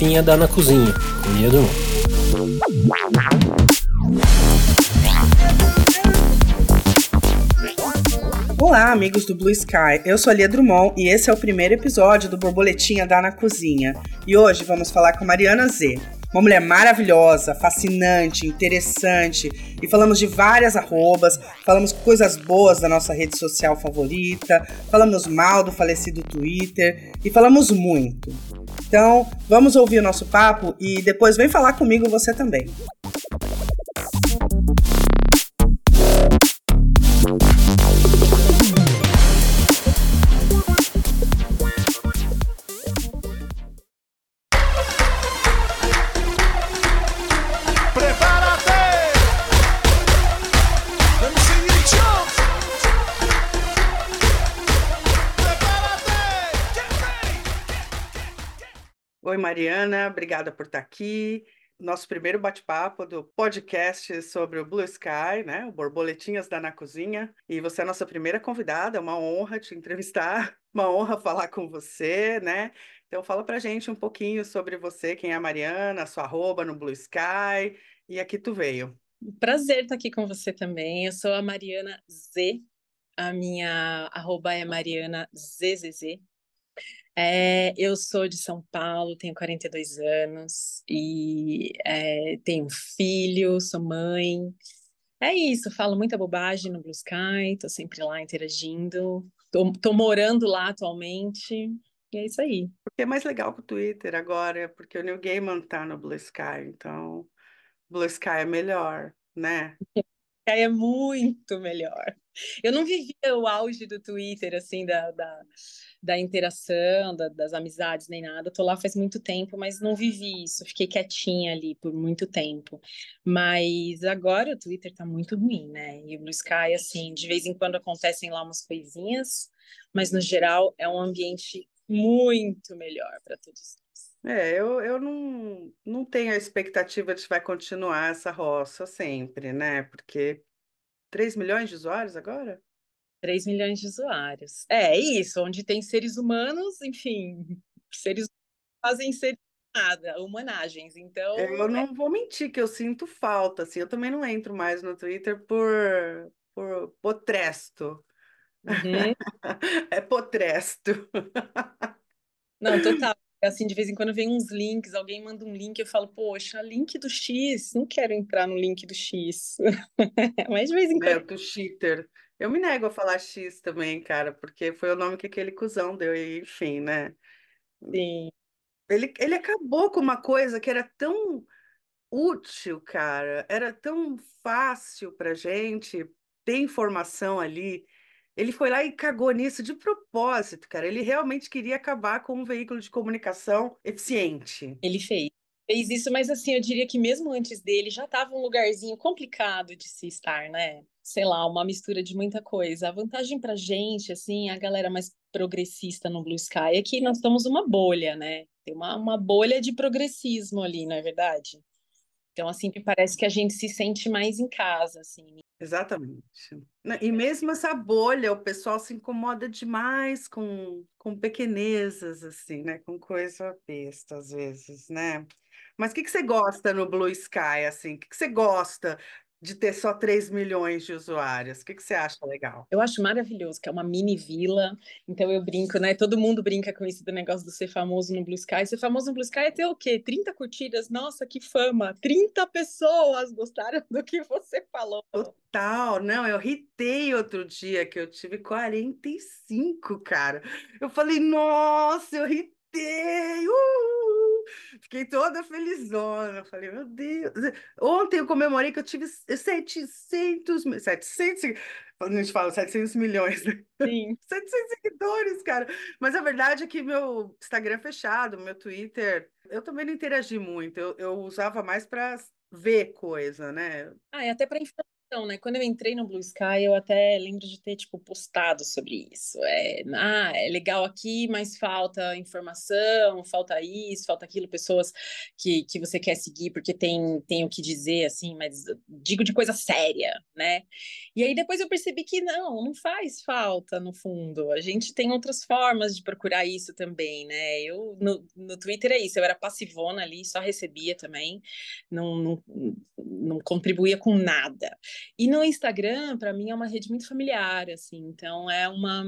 Borboletinha da Na Cozinha, com Lia Drummond. Olá, amigos do Blue Sky. Eu sou a Lia Drummond e esse é o primeiro episódio do Borboletinha da Na Cozinha. E hoje vamos falar com Mariana Z. Uma mulher maravilhosa, fascinante, interessante. E falamos de várias arrobas, falamos coisas boas da nossa rede social favorita, falamos mal do falecido Twitter e falamos muito. Então, vamos ouvir o nosso papo e depois vem falar comigo você também. Mariana, obrigada por estar aqui. Nosso primeiro bate-papo do podcast sobre o Blue Sky, né? O Borboletinhas da Na Cozinha. E você é a nossa primeira convidada, é uma honra te entrevistar, uma honra falar com você, né? Então fala pra gente um pouquinho sobre você, quem é a Mariana, sua arroba no Blue Sky e aqui tu veio. Prazer estar aqui com você também. Eu sou a Mariana Z. A minha arroba é Mariana ZZZ. É, eu sou de São Paulo, tenho 42 anos e é, tenho um filho, sou mãe. É isso, falo muita bobagem no Blue Sky, tô sempre lá interagindo. Tô, tô morando lá atualmente, e é isso aí. Porque é mais legal que o Twitter agora, porque o Neil Gaiman tá no Blue Sky, então Blue Sky é melhor, né? é muito melhor. Eu não vivia o auge do Twitter, assim, da, da, da interação, da, das amizades, nem nada. Tô lá faz muito tempo, mas não vivi isso. Fiquei quietinha ali por muito tempo. Mas agora o Twitter tá muito ruim, né? E o Blue Sky, assim, de vez em quando acontecem lá umas coisinhas, mas no geral é um ambiente muito melhor para todos é, eu, eu não, não tenho a expectativa de que vai continuar essa roça sempre, né? Porque 3 milhões de usuários agora? 3 milhões de usuários. É isso, onde tem seres humanos, enfim, seres fazem ser nada, humanagens. Então. Eu é não vou mentir que eu sinto falta, assim. Eu também não entro mais no Twitter por, por potresto. Uhum. é potresto. Não, total assim, de vez em quando vem uns links, alguém manda um link, eu falo, poxa, link do X, não quero entrar no link do X. Mas de vez em quando. É, do cheater. Eu me nego a falar X também, cara, porque foi o nome que aquele cuzão deu, e enfim, né? Sim. Ele, ele acabou com uma coisa que era tão útil, cara, era tão fácil pra gente ter informação ali ele foi lá e cagou nisso de propósito, cara. Ele realmente queria acabar com um veículo de comunicação eficiente. Ele fez. Fez isso, mas assim, eu diria que mesmo antes dele já estava um lugarzinho complicado de se estar, né? Sei lá, uma mistura de muita coisa. A vantagem pra gente, assim, a galera mais progressista no Blue Sky é que nós estamos uma bolha, né? Tem uma, uma bolha de progressismo ali, não é verdade? Então, assim, me parece que a gente se sente mais em casa, assim. Exatamente. E mesmo essa bolha, o pessoal se incomoda demais com, com pequenezas, assim, né? Com coisa besta, às vezes, né? Mas o que, que você gosta no Blue Sky, assim? O que, que você gosta de ter só 3 milhões de usuários? O que, que você acha legal? Eu acho maravilhoso, que é uma mini vila. Então eu brinco, né? Todo mundo brinca com isso do negócio do ser famoso no Blue Sky. Ser famoso no Blue Sky é ter o quê? 30 curtidas? Nossa, que fama! 30 pessoas gostaram do que você falou. Total, não, eu ritei outro dia que eu tive 45, cara. Eu falei, nossa, eu ritei! Uh! Fiquei toda felizona. Falei, meu Deus. Ontem eu comemorei que eu tive 700, 700, a gente fala 700 milhões, né? Sim. 700 seguidores, cara. Mas a verdade é que meu Instagram é fechado, meu Twitter, eu também não interagi muito. Eu, eu usava mais para ver coisa, né? Ah, e até para Então, né, quando eu entrei no Blue Sky, eu até lembro de ter, tipo, postado sobre isso. É, ah, é legal aqui, mas falta informação, falta isso, falta aquilo, pessoas que, que você quer seguir porque tem, tem o que dizer, assim, mas digo de coisa séria, né? E aí depois eu percebi que não, não faz falta, no fundo. A gente tem outras formas de procurar isso também, né? Eu, no, no Twitter é isso, eu era passivona ali, só recebia também, não, não, não contribuía com nada. E no Instagram, para mim, é uma rede muito familiar, assim, então é uma.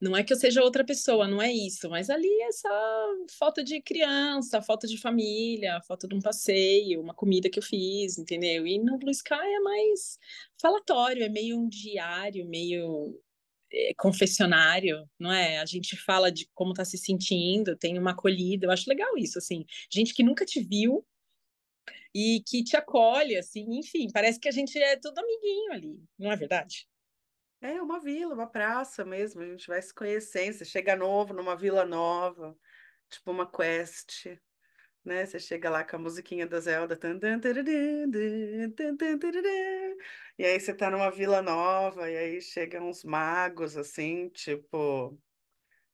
Não é que eu seja outra pessoa, não é isso, mas ali é só foto de criança, foto de família, foto de um passeio, uma comida que eu fiz, entendeu? E no Blue Sky é mais falatório, é meio um diário, meio é, confessionário, não é? A gente fala de como tá se sentindo, tem uma acolhida, eu acho legal isso, assim. Gente que nunca te viu, e que te acolhe, assim, enfim, parece que a gente é tudo amiguinho ali, não é verdade? É uma vila, uma praça mesmo, a gente vai se conhecendo, você chega novo numa vila nova, tipo uma quest, né? Você chega lá com a musiquinha da Zelda, e aí você tá numa vila nova, e aí chegam uns magos, assim, tipo,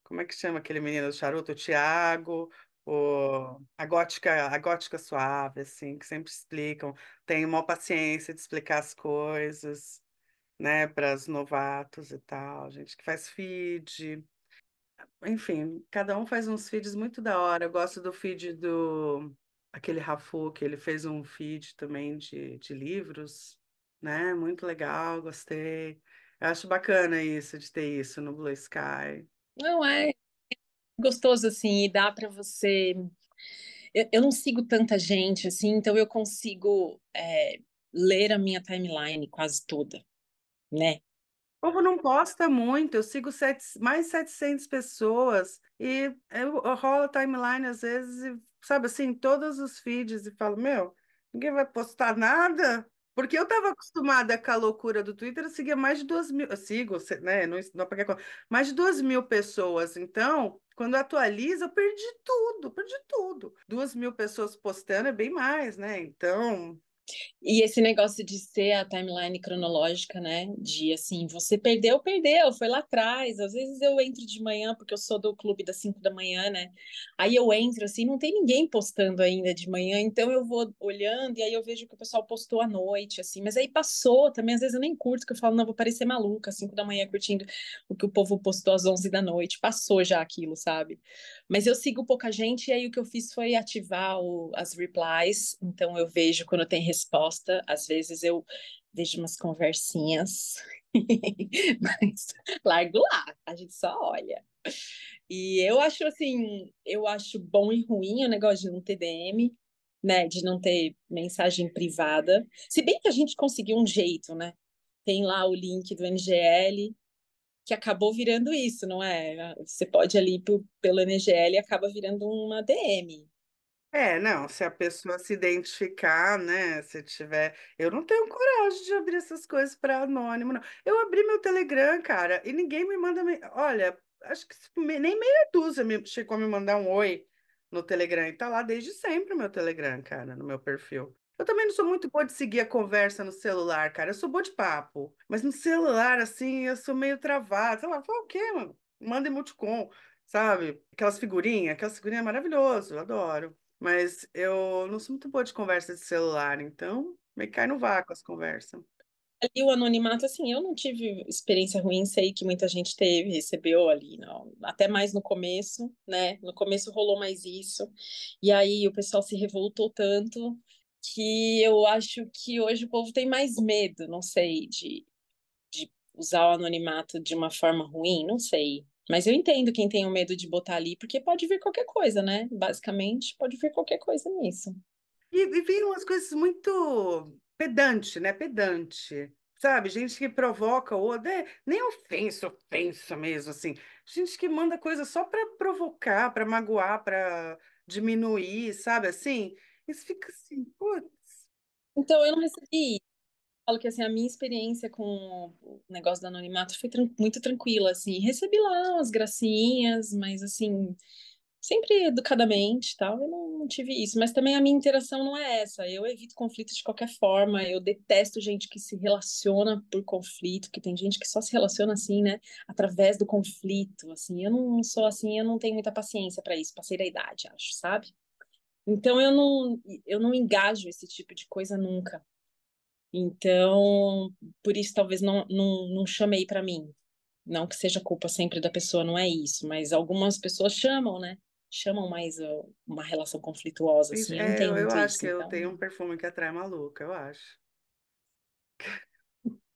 como é que chama aquele menino do charuto? O Tiago, o, a gótica, a gótica suave, assim, que sempre explicam, tem uma paciência de explicar as coisas, né, para os novatos e tal, gente que faz feed. Enfim, cada um faz uns feeds muito da hora. Eu gosto do feed do aquele Rafu, que ele fez um feed também de, de livros, né? Muito legal, gostei. Eu acho bacana isso de ter isso no Blue Sky. Não é gostoso assim, e dá para você. Eu, eu, não sigo tanta gente assim, então eu consigo é, ler a minha timeline quase toda, né? O povo não posta muito, eu sigo sete, mais 700 pessoas e eu, eu rolo a timeline às vezes, e, sabe assim, todos os feeds e falo, meu, ninguém vai postar nada? Porque eu estava acostumada com a loucura do Twitter, eu seguia mais de duas mil, eu sigo, né, não, não apaguei mais de duas mil pessoas, então quando atualiza, eu perdi tudo, perdi tudo. Duas mil pessoas postando é bem mais, né? Então, e esse negócio de ser a timeline cronológica, né? De assim, você perdeu, perdeu, foi lá atrás. Às vezes eu entro de manhã, porque eu sou do clube das 5 da manhã, né? Aí eu entro assim, não tem ninguém postando ainda de manhã, então eu vou olhando e aí eu vejo que o pessoal postou à noite, assim, mas aí passou também, às vezes eu nem curto, que eu falo, não, vou parecer maluca, às 5 da manhã curtindo o que o povo postou às 11 da noite, passou já aquilo, sabe? Mas eu sigo pouca gente e aí o que eu fiz foi ativar o, as replies, então eu vejo quando tem resposta. Às vezes eu vejo umas conversinhas, mas largo lá, a gente só olha. E eu acho assim, eu acho bom e ruim o negócio de não ter DM, né? De não ter mensagem privada. Se bem que a gente conseguiu um jeito, né? Tem lá o link do NGL, que acabou virando isso, não é? Você pode ali pelo NGL e acaba virando uma DM. É, não, se a pessoa se identificar, né, se tiver, eu não tenho coragem de abrir essas coisas para anônimo, não. Eu abri meu Telegram, cara, e ninguém me manda, me... olha, acho que nem meia dúzia me chegou a me mandar um oi no Telegram, e tá lá desde sempre o meu Telegram, cara, no meu perfil. Eu também não sou muito boa de seguir a conversa no celular, cara. Eu sou boa de papo. Mas no celular, assim, eu sou meio travada. Sei lá, fala o quê, mano? Manda emoticon, sabe? Aquelas figurinhas, aquelas figurinhas maravilhosas, eu adoro. Mas eu não sou muito boa de conversa de celular, então meio que cai no vácuo as conversas. Ali o anonimato, assim, eu não tive experiência ruim, sei que muita gente teve, recebeu ali, não, até mais no começo, né? No começo rolou mais isso, e aí o pessoal se revoltou tanto que eu acho que hoje o povo tem mais medo, não sei, de, de usar o anonimato de uma forma ruim, não sei. Mas eu entendo quem tem o medo de botar ali, porque pode vir qualquer coisa, né? Basicamente, pode vir qualquer coisa nisso. E, e viram umas coisas muito pedante, né? Pedante. Sabe, gente que provoca ou é, nem ofensa, ofensa mesmo, assim. Gente que manda coisa só para provocar, para magoar, para diminuir, sabe? Assim, isso fica assim, putz. Então, eu não recebi. Falo que assim, a minha experiência com o negócio do anonimato foi tran muito tranquila, assim, recebi lá umas gracinhas, mas assim, sempre educadamente tal, eu não, não, tive isso, mas também a minha interação não é essa, eu evito conflitos de qualquer forma, eu detesto gente que se relaciona por conflito, que tem gente que só se relaciona assim, né, através do conflito, assim, eu não sou assim, eu não tenho muita paciência para isso, passei da idade, acho, sabe? Então eu não, eu não engajo esse tipo de coisa nunca. Então, por isso talvez não, não, não chamei para mim. Não que seja culpa sempre da pessoa, não é isso, mas algumas pessoas chamam, né? chamam mais uh, uma relação conflituosa, assim. É, eu, eu acho isso, que então... eu tenho um perfume que atrai maluca, eu acho.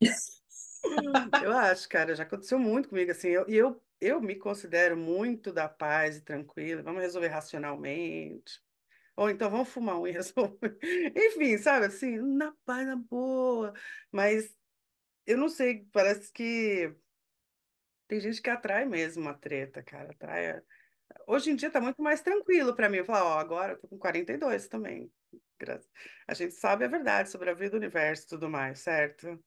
eu acho, cara, já aconteceu muito comigo, assim, eu, eu, eu me considero muito da paz e tranquila, vamos resolver racionalmente, ou então vamos fumar um e resolver, enfim, sabe, assim, na paz, na boa, mas eu não sei, parece que tem gente que atrai mesmo uma treta, cara, atrai Hoje em dia tá muito mais tranquilo para mim. Eu falo, ó, agora eu tô com 42 também. A gente sabe a verdade sobre a vida do universo e tudo mais, certo?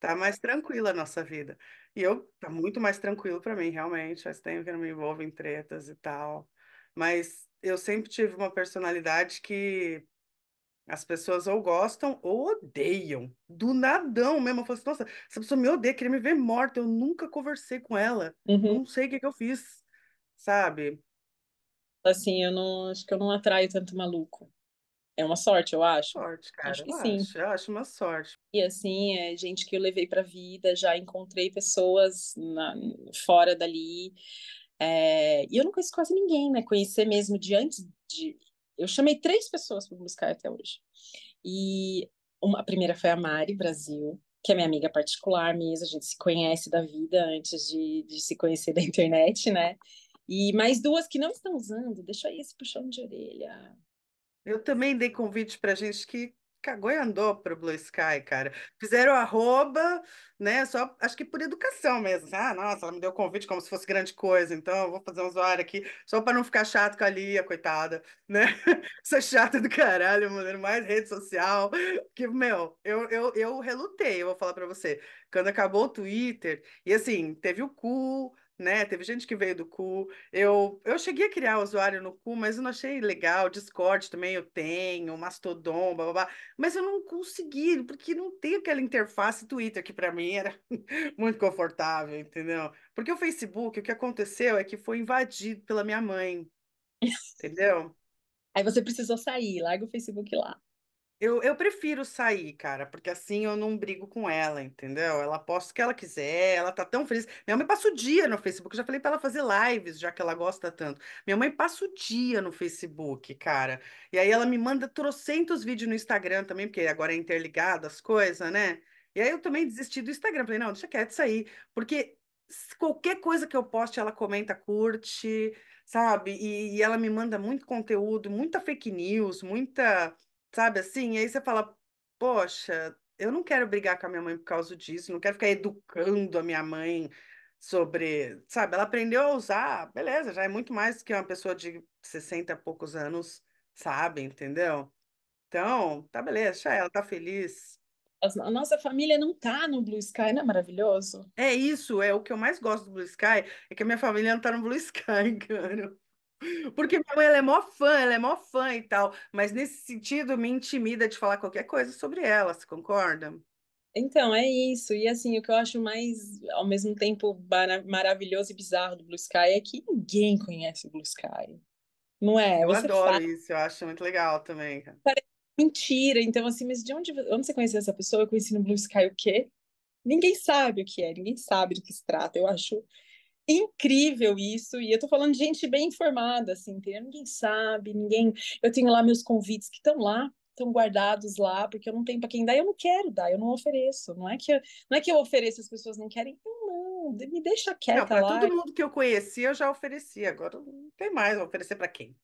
Tá mais tranquila a nossa vida. E eu tá muito mais tranquilo para mim, realmente. Faz tempo que eu não me envolvo em tretas e tal. Mas eu sempre tive uma personalidade que as pessoas ou gostam ou odeiam. Do nadão mesmo. Eu falo assim, nossa, essa pessoa me odeia, queria me ver morta. Eu nunca conversei com ela. Uhum. Não sei o que que eu fiz sabe? Assim, eu não acho que eu não atraio tanto maluco. É uma sorte, eu acho. Sorte, cara. Acho que eu sim. Acho, eu acho uma sorte. E assim, é gente que eu levei para a vida, já encontrei pessoas na, fora dali. É, e eu não conheço quase ninguém, né? Conhecer mesmo de antes de. Eu chamei três pessoas para buscar até hoje. E uma, a primeira foi a Mari Brasil, que é minha amiga particular mesmo, a gente se conhece da vida antes de, de se conhecer da internet, né? E mais duas que não estão usando, deixa aí esse puxão de orelha. Eu também dei convite para gente que cagou e andou para o Blue Sky, cara. Fizeram arroba, né? Só acho que por educação mesmo. Ah, nossa, ela me deu convite como se fosse grande coisa, então eu vou fazer um usuário aqui só para não ficar chato com a Lia, coitada, né? Sou chata do caralho, mano, mais rede social. Que, meu, eu, eu, eu relutei, eu vou falar para você. Quando acabou o Twitter, e assim, teve o cu né? Teve gente que veio do cu. Eu, eu cheguei a criar usuário no cu, mas eu não achei legal. Discord também eu tenho, Mastodon, blá, blá, blá. Mas eu não consegui, porque não tem aquela interface Twitter que para mim era muito confortável, entendeu? Porque o Facebook, o que aconteceu é que foi invadido pela minha mãe, entendeu? Aí você precisou sair, larga o Facebook lá. Eu, eu prefiro sair, cara, porque assim eu não brigo com ela, entendeu? Ela posta o que ela quiser, ela tá tão feliz. Minha mãe passa o dia no Facebook, eu já falei pra ela fazer lives, já que ela gosta tanto. Minha mãe passa o dia no Facebook, cara. E aí ela me manda trocentos vídeos no Instagram também, porque agora é interligado as coisas, né? E aí eu também desisti do Instagram, falei, não, deixa quieto aí, porque qualquer coisa que eu poste, ela comenta, curte, sabe? E, e ela me manda muito conteúdo, muita fake news, muita Sabe assim? E aí você fala, poxa, eu não quero brigar com a minha mãe por causa disso, não quero ficar educando a minha mãe sobre, sabe? Ela aprendeu a usar, beleza, já é muito mais que uma pessoa de 60 e poucos anos sabe, entendeu? Então, tá beleza, já ela tá feliz. A nossa família não tá no Blue Sky, não é maravilhoso? É isso, é o que eu mais gosto do Blue Sky, é que a minha família não tá no Blue Sky, cara. Porque minha mãe ela é mó fã, ela é mó fã e tal, mas nesse sentido me intimida de falar qualquer coisa sobre ela, você concorda? Então, é isso. E assim, o que eu acho mais, ao mesmo tempo, maravilhoso e bizarro do Blue Sky é que ninguém conhece o Blue Sky. Não é? Eu Você adoro fala, isso, eu acho muito legal também, cara. mentira. Então, assim, mas de onde, onde você conheceu essa pessoa? Eu conheci no Blue Sky o quê? Ninguém sabe o que é, ninguém sabe do que se trata. Eu acho incrível isso, e eu tô falando de gente bem informada, assim, entendeu? Ninguém sabe, ninguém. Eu tenho lá meus convites que estão lá, estão guardados lá, porque eu não tenho para quem dar, eu não quero dar, eu não ofereço. Não é que eu, não é que eu ofereço, as pessoas não querem. Não, não me deixa quieta não, para lá. todo mundo que eu conheci, eu já ofereci, agora não tem mais, vou oferecer para quem?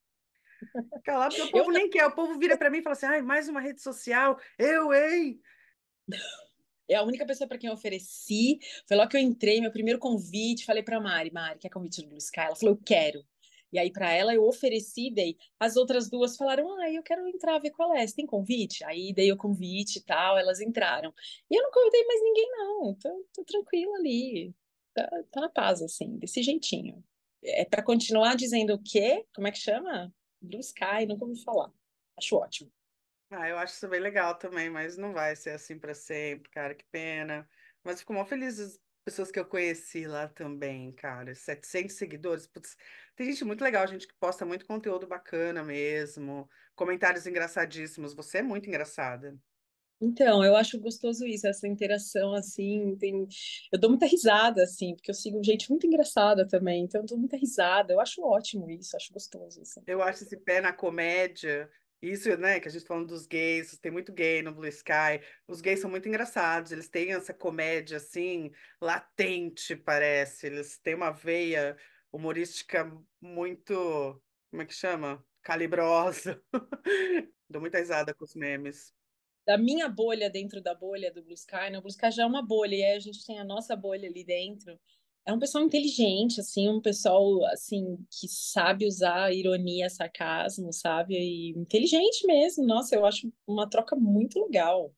Lá, porque o povo eu... nem quer, o povo vira para mim e fala assim: ai, mais uma rede social, eu, hein? É a única pessoa para quem eu ofereci. Foi lá que eu entrei, meu primeiro convite. Falei para Mari: Mari, quer convite do Blue Sky? Ela falou: eu quero. E aí, para ela, eu ofereci, dei. As outras duas falaram: ah, eu quero entrar, ver qual é. Você tem convite? Aí dei o convite e tal, elas entraram. E eu não convidei mais ninguém, não. Tô, tô tranquila ali. Tá, tá na paz, assim, desse jeitinho. É para continuar dizendo o quê? Como é que chama? Blue Sky, nunca ouvi falar. Acho ótimo. Ah, eu acho isso bem legal também, mas não vai ser assim para sempre, cara, que pena. Mas fico mal feliz as pessoas que eu conheci lá também, cara. 700 seguidores, putz, tem gente muito legal, gente que posta muito conteúdo bacana mesmo, comentários engraçadíssimos. Você é muito engraçada. Então, eu acho gostoso isso, essa interação, assim, tem... eu dou muita risada, assim, porque eu sigo gente muito engraçada também, então eu dou muita risada, eu acho ótimo isso, acho gostoso, assim. Eu acho esse pé na comédia, isso, né, que a gente tá falando dos gays, tem muito gay no Blue Sky, os gays são muito engraçados, eles têm essa comédia, assim, latente, parece, eles têm uma veia humorística muito, como é que chama? Calibrosa. Dou muita risada com os memes da minha bolha dentro da bolha do Blue Sky, né? O Blue Sky já é uma bolha, e aí a gente tem a nossa bolha ali dentro. É um pessoal inteligente, assim, um pessoal, assim, que sabe usar ironia, sarcasmo, sabe? E inteligente mesmo. Nossa, eu acho uma troca muito legal.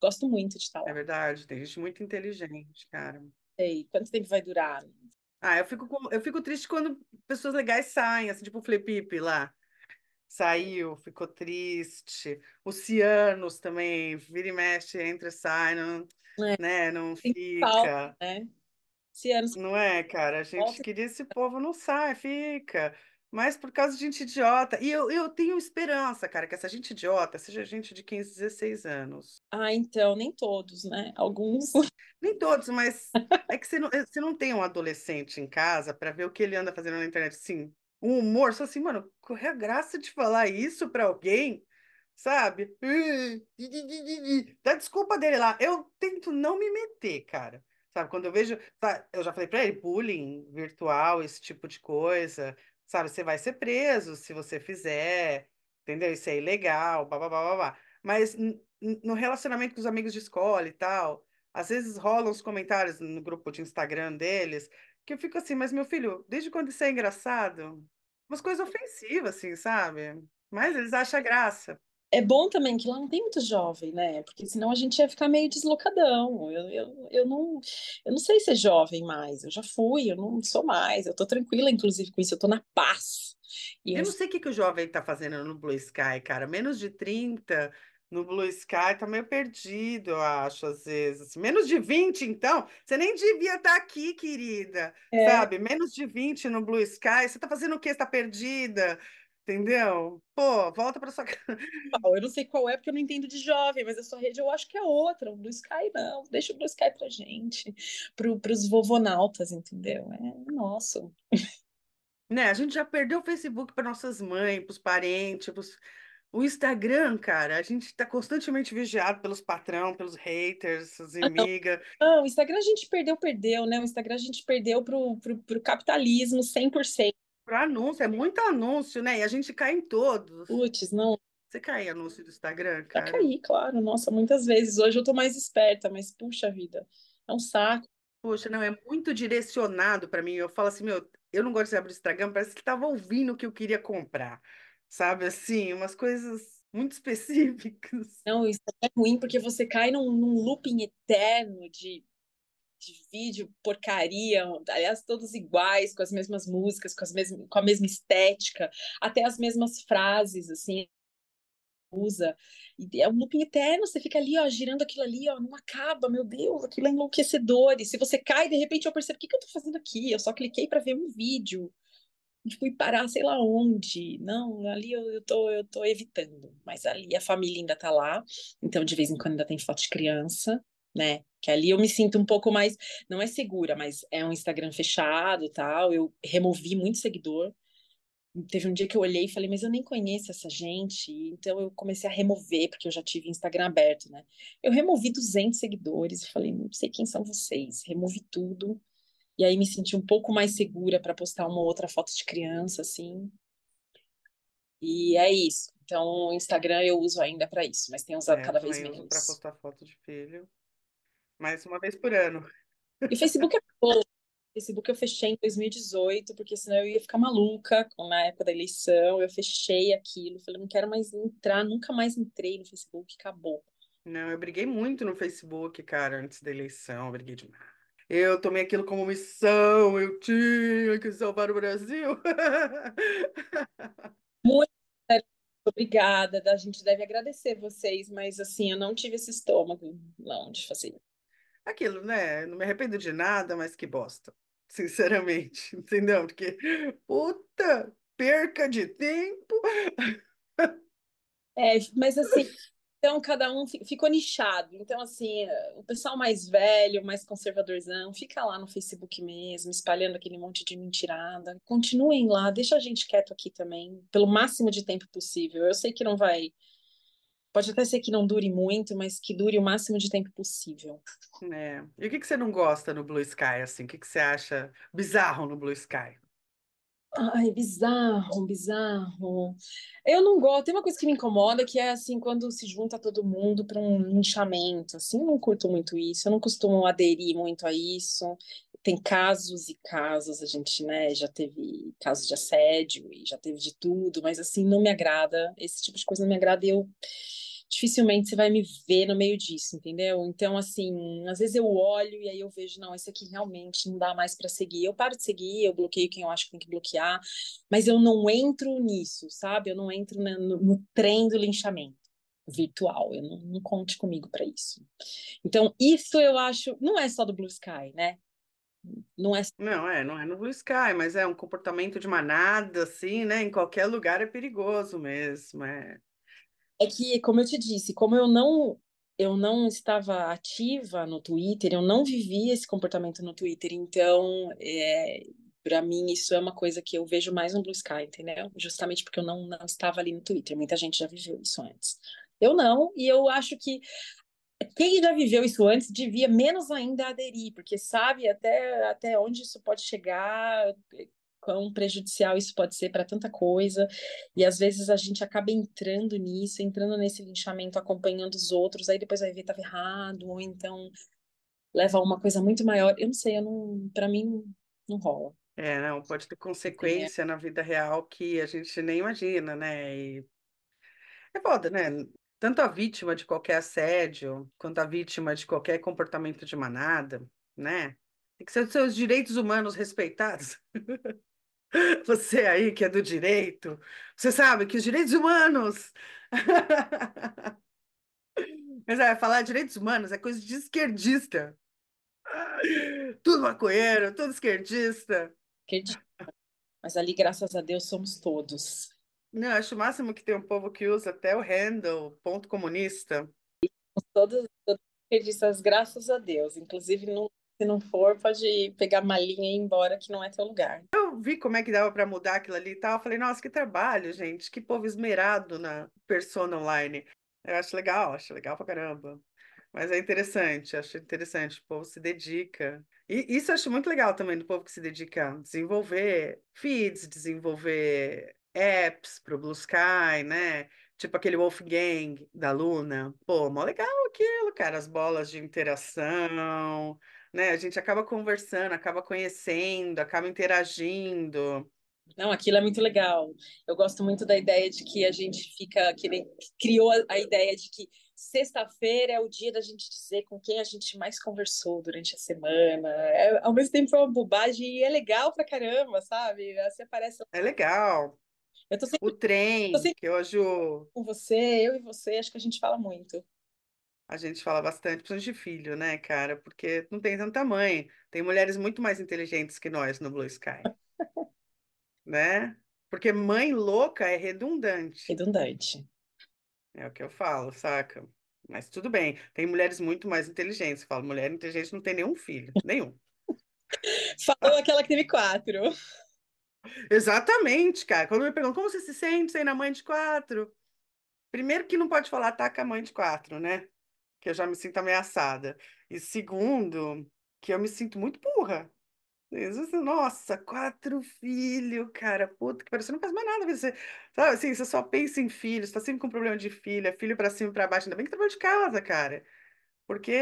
Gosto muito de estar lá. É verdade, tem gente muito inteligente, cara. Sei. Quanto tempo vai durar? Ah, eu fico, eu fico triste quando pessoas legais saem, assim, tipo o Felipe lá saiu, ficou triste. O Cianos também, vira e mexe, entra e sai, não, é. né, não fica. Falta, né? Cianos... Não é, cara? A gente Volta. queria esse povo não sai, fica. Mas por causa de gente idiota. E eu, eu tenho esperança, cara, que essa gente idiota seja gente de 15, 16 anos. Ah, então, nem todos, né? Alguns. Nem todos, mas é que você não, você não tem um adolescente em casa para ver o que ele anda fazendo na internet. Sim, um humor, só assim, mano, é a graça de falar isso para alguém, sabe? Dá desculpa dele lá. Eu tento não me meter, cara. Sabe, quando eu vejo, eu já falei para ele, bullying virtual, esse tipo de coisa, sabe, você vai ser preso se você fizer, entendeu? Isso é ilegal, blá, blá, blá, blá, blá. Mas no relacionamento com os amigos de escola e tal, às vezes rolam os comentários no grupo de Instagram deles, que eu fico assim, mas meu filho, desde quando isso é engraçado? Umas coisas ofensivas, assim, sabe? Mas eles acham graça. É bom também que lá não tem muito jovem, né? Porque senão a gente ia ficar meio deslocadão. Eu, eu, eu, não, eu não sei ser jovem mais. Eu já fui, eu não sou mais. Eu tô tranquila, inclusive, com isso. Eu tô na paz. E eu não sei o que, que o jovem tá fazendo no Blue Sky, cara. Menos de 30, no Blue Sky tá meio perdido, eu acho, às vezes. Menos de 20, então? Você nem devia estar tá aqui, querida. É. Sabe? Menos de 20 no Blue Sky. Você tá fazendo o quê? Você tá perdida? Entendeu? Pô, volta para sua casa. Eu não sei qual é, porque eu não entendo de jovem, mas a sua rede eu acho que é outra. O Blue Sky não. Deixa o Blue Sky pra gente. Pro, pros vovonautas, entendeu? É nosso. Né, a gente já perdeu o Facebook para nossas mães, para os parentes, pros o Instagram, cara, a gente está constantemente vigiado pelos patrão, pelos haters, as inimigas. Não, não, o Instagram a gente perdeu, perdeu, né? O Instagram a gente perdeu pro, pro, pro capitalismo 100%. Para anúncio, é muito anúncio, né? E a gente cai em todos. Putz, não. Você cai em anúncio do Instagram, cara? Já caí, claro. Nossa, muitas vezes. Hoje eu tô mais esperta, mas puxa vida, é um saco. Poxa, não, é muito direcionado para mim. Eu falo assim, meu, eu não gosto de abrir o Instagram, parece que estava ouvindo o que eu queria comprar sabe assim, umas coisas muito específicas. Não, isso é ruim porque você cai num, num looping eterno de, de vídeo, porcaria, aliás, todos iguais, com as mesmas músicas, com, as mesmas, com a mesma estética, até as mesmas frases, assim, usa. E é um looping eterno, você fica ali, ó, girando aquilo ali, ó, não acaba, meu Deus, aquilo é enlouquecedor. E se você cai, de repente eu percebo, o que, que eu tô fazendo aqui? Eu só cliquei para ver um vídeo fui parar sei lá onde. Não, ali eu, eu, tô, eu tô evitando. Mas ali a família ainda tá lá, então de vez em quando ainda tem foto de criança, né? Que ali eu me sinto um pouco mais, não é segura, mas é um Instagram fechado tal. Eu removi muito seguidor. Teve um dia que eu olhei e falei, mas eu nem conheço essa gente. Então eu comecei a remover, porque eu já tive Instagram aberto, né? Eu removi 200 seguidores e falei, não sei quem são vocês. Removi tudo e aí me senti um pouco mais segura para postar uma outra foto de criança, assim. E é isso. Então, o Instagram eu uso ainda para isso, mas tenho usado é, cada vez menos. para postar foto de filho, mais uma vez por ano. E Facebook é bom. Facebook eu fechei em 2018, porque senão eu ia ficar maluca na época da eleição. Eu fechei aquilo, falei, não quero mais entrar, nunca mais entrei no Facebook, acabou. Não, eu briguei muito no Facebook, cara, antes da eleição, eu briguei demais. Eu tomei aquilo como missão, eu tinha que salvar o Brasil. Muito obrigada, a gente deve agradecer vocês, mas assim, eu não tive esse estômago, não, de fazer. Aquilo, né? Não me arrependo de nada, mas que bosta. Sinceramente, entendeu? Porque, puta, perca de tempo. É, mas assim, então, cada um ficou nichado. Então, assim, o pessoal mais velho, mais conservadorzão, fica lá no Facebook mesmo, espalhando aquele monte de mentirada. Continuem lá, deixa a gente quieto aqui também, pelo máximo de tempo possível. Eu sei que não vai. Pode até ser que não dure muito, mas que dure o máximo de tempo possível. É. E o que, que você não gosta no Blue Sky, assim? O que, que você acha bizarro no Blue Sky? Ai, bizarro, bizarro. Eu não gosto. Tem uma coisa que me incomoda que é assim quando se junta todo mundo para um linchamento. Assim, eu não curto muito isso. Eu não costumo aderir muito a isso. Tem casos e casos. A gente, né, já teve casos de assédio e já teve de tudo, mas assim não me agrada. Esse tipo de coisa não me agrada. E eu dificilmente você vai me ver no meio disso, entendeu? Então, assim, às vezes eu olho e aí eu vejo, não, esse aqui realmente não dá mais para seguir. Eu paro de seguir, eu bloqueio quem eu acho que tem que bloquear, mas eu não entro nisso, sabe? Eu não entro no, no trem do linchamento virtual. Eu não, não conte comigo para isso. Então, isso eu acho, não é só do Blue Sky, né? Não é... não é, não é no Blue Sky, mas é um comportamento de manada, assim, né? Em qualquer lugar é perigoso mesmo, é. É que, como eu te disse, como eu não eu não estava ativa no Twitter, eu não vivia esse comportamento no Twitter, então é, para mim isso é uma coisa que eu vejo mais no Blue Sky, entendeu? Justamente porque eu não, não estava ali no Twitter. Muita gente já viveu isso antes. Eu não, e eu acho que quem já viveu isso antes devia menos ainda aderir, porque sabe até, até onde isso pode chegar, quão prejudicial isso pode ser para tanta coisa, e às vezes a gente acaba entrando nisso, entrando nesse linchamento, acompanhando os outros, aí depois vai ver estava errado, ou então leva a uma coisa muito maior. Eu não sei, eu não, para mim não rola. É, não, pode ter consequência é. na vida real que a gente nem imagina, né? E é foda, né? Tanto a vítima de qualquer assédio, quanto a vítima de qualquer comportamento de manada, né? Tem que ser os seus direitos humanos respeitados. Você aí que é do direito, você sabe que os direitos humanos. Mas é, falar direitos humanos é coisa de esquerdista. Tudo maconheiro, tudo esquerdista. Mas ali, graças a Deus, somos todos. Não, acho o máximo que tem um povo que usa até o handle, ponto comunista. Todos, todos esquerdistas, graças a Deus. Inclusive, não, se não for, pode pegar malinha e ir embora, que não é teu lugar. Eu vi como é que dava para mudar aquilo ali e tal. Eu falei, nossa, que trabalho, gente. Que povo esmerado na persona online. Eu acho legal, acho legal pra caramba. Mas é interessante, acho interessante. O povo se dedica. E isso eu acho muito legal também do povo que se dedica a desenvolver feeds, desenvolver apps para o Blue Sky, né? Tipo aquele Wolfgang da Luna. Pô, mó legal aquilo, cara. As bolas de interação né? A gente acaba conversando, acaba conhecendo, acaba interagindo. Não, aquilo é muito legal. Eu gosto muito da ideia de que a gente fica, que nem criou a, ideia de que sexta-feira é o dia da gente dizer com quem a gente mais conversou durante a semana. É, ao mesmo tempo é uma bobagem e é legal pra caramba, sabe? Você aparece. É legal. Eu tô sempre, o trem, sempre que hoje o... com você, eu e você, acho que a gente fala muito. A gente fala bastante, principalmente de filho, né, cara? Porque não tem tanto tamanho. Tem mulheres muito mais inteligentes que nós no Blue Sky. né? Porque mãe louca é redundante. Redundante. É o que eu falo, saca? Mas tudo bem. Tem mulheres muito mais inteligentes. Eu falo, mulher inteligente não tem nenhum filho. Nenhum. Falou aquela que teve quatro. Exatamente, cara. Quando me perguntam como você se sente sendo a mãe de quatro? Primeiro que não pode falar tá com a mãe de quatro, né? que eu já me sinto ameaçada. E segundo, que eu me sinto muito burra. Nossa, quatro filhos, cara, puta que pariu, você não faz mais nada, você, sabe, assim, você só pensa em filhos, tá sempre com problema de filha, filho pra cima e pra baixo, ainda bem que trabalha de casa, cara, porque,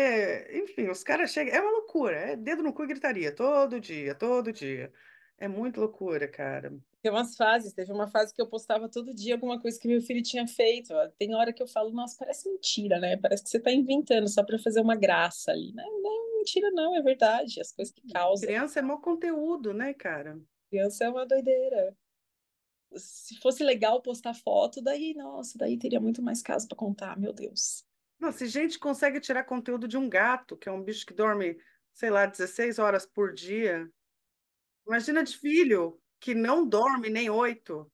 enfim, os caras chegam, é uma loucura, é dedo no cu e gritaria, todo dia, todo dia, é muito loucura, cara. Tem umas fases, teve uma fase que eu postava todo dia alguma coisa que meu filho tinha feito. Tem hora que eu falo, nossa, parece mentira, né? Parece que você está inventando só para fazer uma graça ali, né? Não é mentira, não, é verdade. As coisas que causam. Criança é mau conteúdo, né, cara? Criança é uma doideira. Se fosse legal postar foto, daí, nossa, daí teria muito mais caso para contar, meu Deus. Não, se gente consegue tirar conteúdo de um gato, que é um bicho que dorme, sei lá, 16 horas por dia, imagina de filho que não dorme nem oito.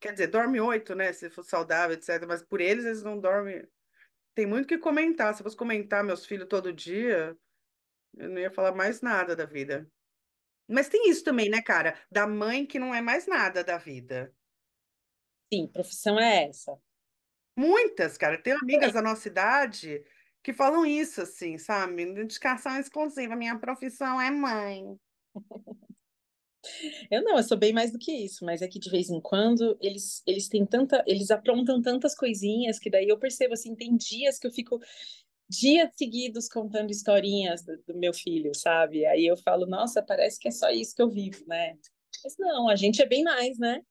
Quer dizer, dorme oito, né? Se for saudável, etc. Mas por eles, eles não dormem. Tem muito que comentar. Se eu fosse comentar meus filhos todo dia, eu não ia falar mais nada da vida. Mas tem isso também, né, cara? Da mãe que não é mais nada da vida. Sim, profissão é essa. Muitas, cara. Tenho amigas da nossa idade que falam isso, assim, sabe? Dedicação exclusiva. Minha profissão é mãe. Eu não, eu sou bem mais do que isso, mas é que de vez em quando eles, eles têm tanta, eles aprontam tantas coisinhas que daí eu percebo assim, tem dias que eu fico dias seguidos contando historinhas do, do meu filho, sabe? Aí eu falo, nossa, parece que é só isso que eu vivo, né? Mas não, a gente é bem mais, né?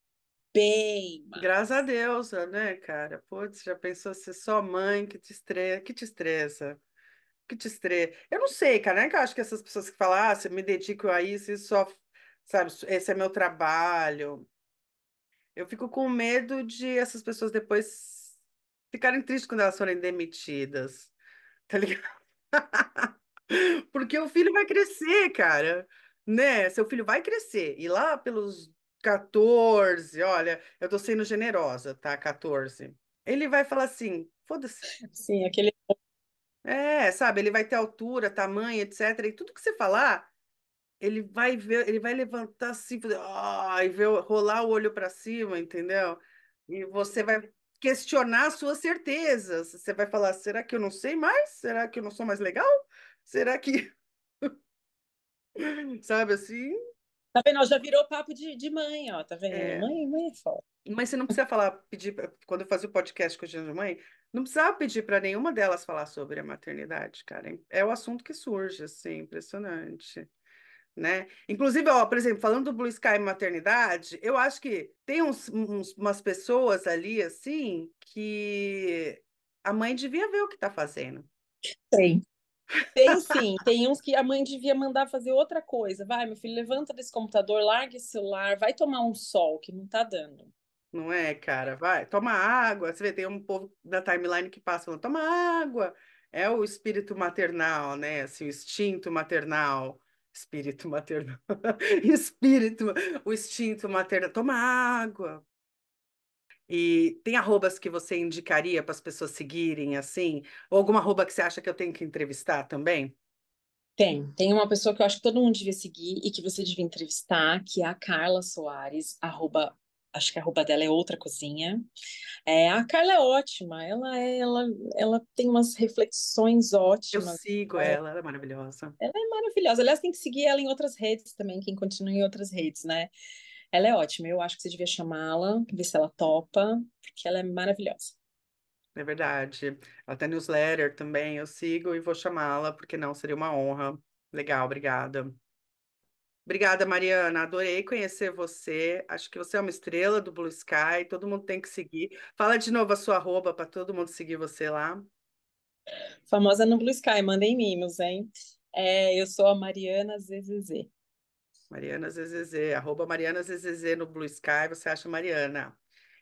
Bem mais. Graças a Deus, né, cara? Putz, já pensou ser só mãe que te estressa, que te estressa? Que te estressa? Eu não sei, cara, é que eu acho que essas pessoas que falam, ah, se eu me dedico a isso, isso só sabe? Esse é meu trabalho. Eu fico com medo de essas pessoas depois ficarem tristes quando elas forem demitidas, tá ligado? Porque o filho vai crescer, cara, né? Seu filho vai crescer. E lá pelos 14, olha, eu tô sendo generosa, tá? 14. Ele vai falar assim, foda-se. Sim, aquele. É, sabe? Ele vai ter altura, tamanho, etc. E tudo que você falar, ele vai ver, ele vai levantar assim, oh, e ver, rolar o olho para cima, entendeu? E você vai questionar suas certezas. Você vai falar: será que eu não sei mais? Será que eu não sou mais legal? Será que. Sabe assim? Tá vendo? Já virou papo de, de mãe, ó. Tá vendo? É. Mãe, mãe é foda. Mas você não precisa falar, pedir, quando eu fazia o podcast com a Dia de Mãe, não precisava pedir para nenhuma delas falar sobre a maternidade, cara. É o assunto que surge, assim, impressionante né? Inclusive, ó, por exemplo, falando do Blue Sky Maternidade, eu acho que tem uns, uns, umas pessoas ali, assim, que a mãe devia ver o que está fazendo. Tem. Tem sim, tem uns que a mãe devia mandar fazer outra coisa. Vai, meu filho, levanta desse computador, larga esse celular, vai tomar um sol, que não tá dando. Não é, cara? Vai, toma água. Você vê, tem um povo da timeline que passa falando, toma água. É o espírito maternal, né? Assim, o instinto maternal Espírito maternal. Espírito, o instinto maternal. Toma água. E tem arrobas que você indicaria para as pessoas seguirem, assim? Ou alguma arroba que você acha que eu tenho que entrevistar também? Tem. Tem uma pessoa que eu acho que todo mundo devia seguir e que você devia entrevistar, que é a Carla Soares, arroba acho que a roupa dela é outra cozinha. É, a Carla é ótima, ela, é, ela, ela tem umas reflexões ótimas. Eu sigo é, ela, ela é maravilhosa. Ela é maravilhosa. Aliás, tem que seguir ela em outras redes também, quem continua em outras redes, né? Ela é ótima, eu acho que você devia chamá-la, ver se ela topa, porque ela é maravilhosa. É verdade. Ela tem newsletter também, eu sigo e vou chamá-la, porque não, seria uma honra. Legal, obrigada. Obrigada, Mariana. Adorei conhecer você. Acho que você é uma estrela do Blue Sky. Todo mundo tem que seguir. Fala de novo a sua arroba para todo mundo seguir você lá. Famosa no Blue Sky. Mandem mimos, hein? É, eu sou a Mariana ZZZ. Mariana ZZZ. Arroba Mariana ZZZ no Blue Sky. Você acha Mariana.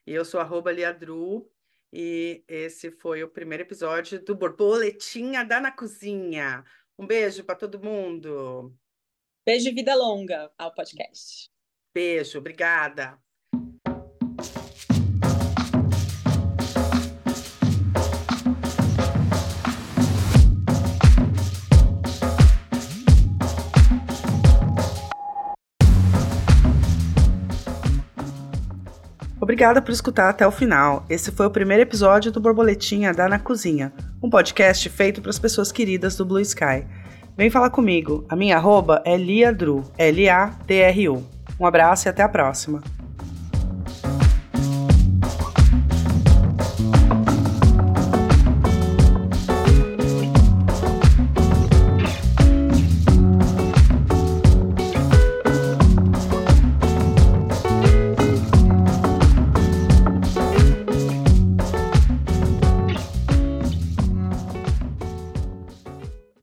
E eu sou arroba Liadru. E esse foi o primeiro episódio do Borboletinha da Na Cozinha. Um beijo para todo mundo. Beijo e vida longa ao podcast. Beijo, obrigada. Obrigada por escutar até o final. Esse foi o primeiro episódio do Borboletinha da Na Cozinha, um podcast feito para as pessoas queridas do Blue Sky. Vem falar comigo. A minha arroba é Liadru, L-A-D-R-U. Um abraço e até a próxima.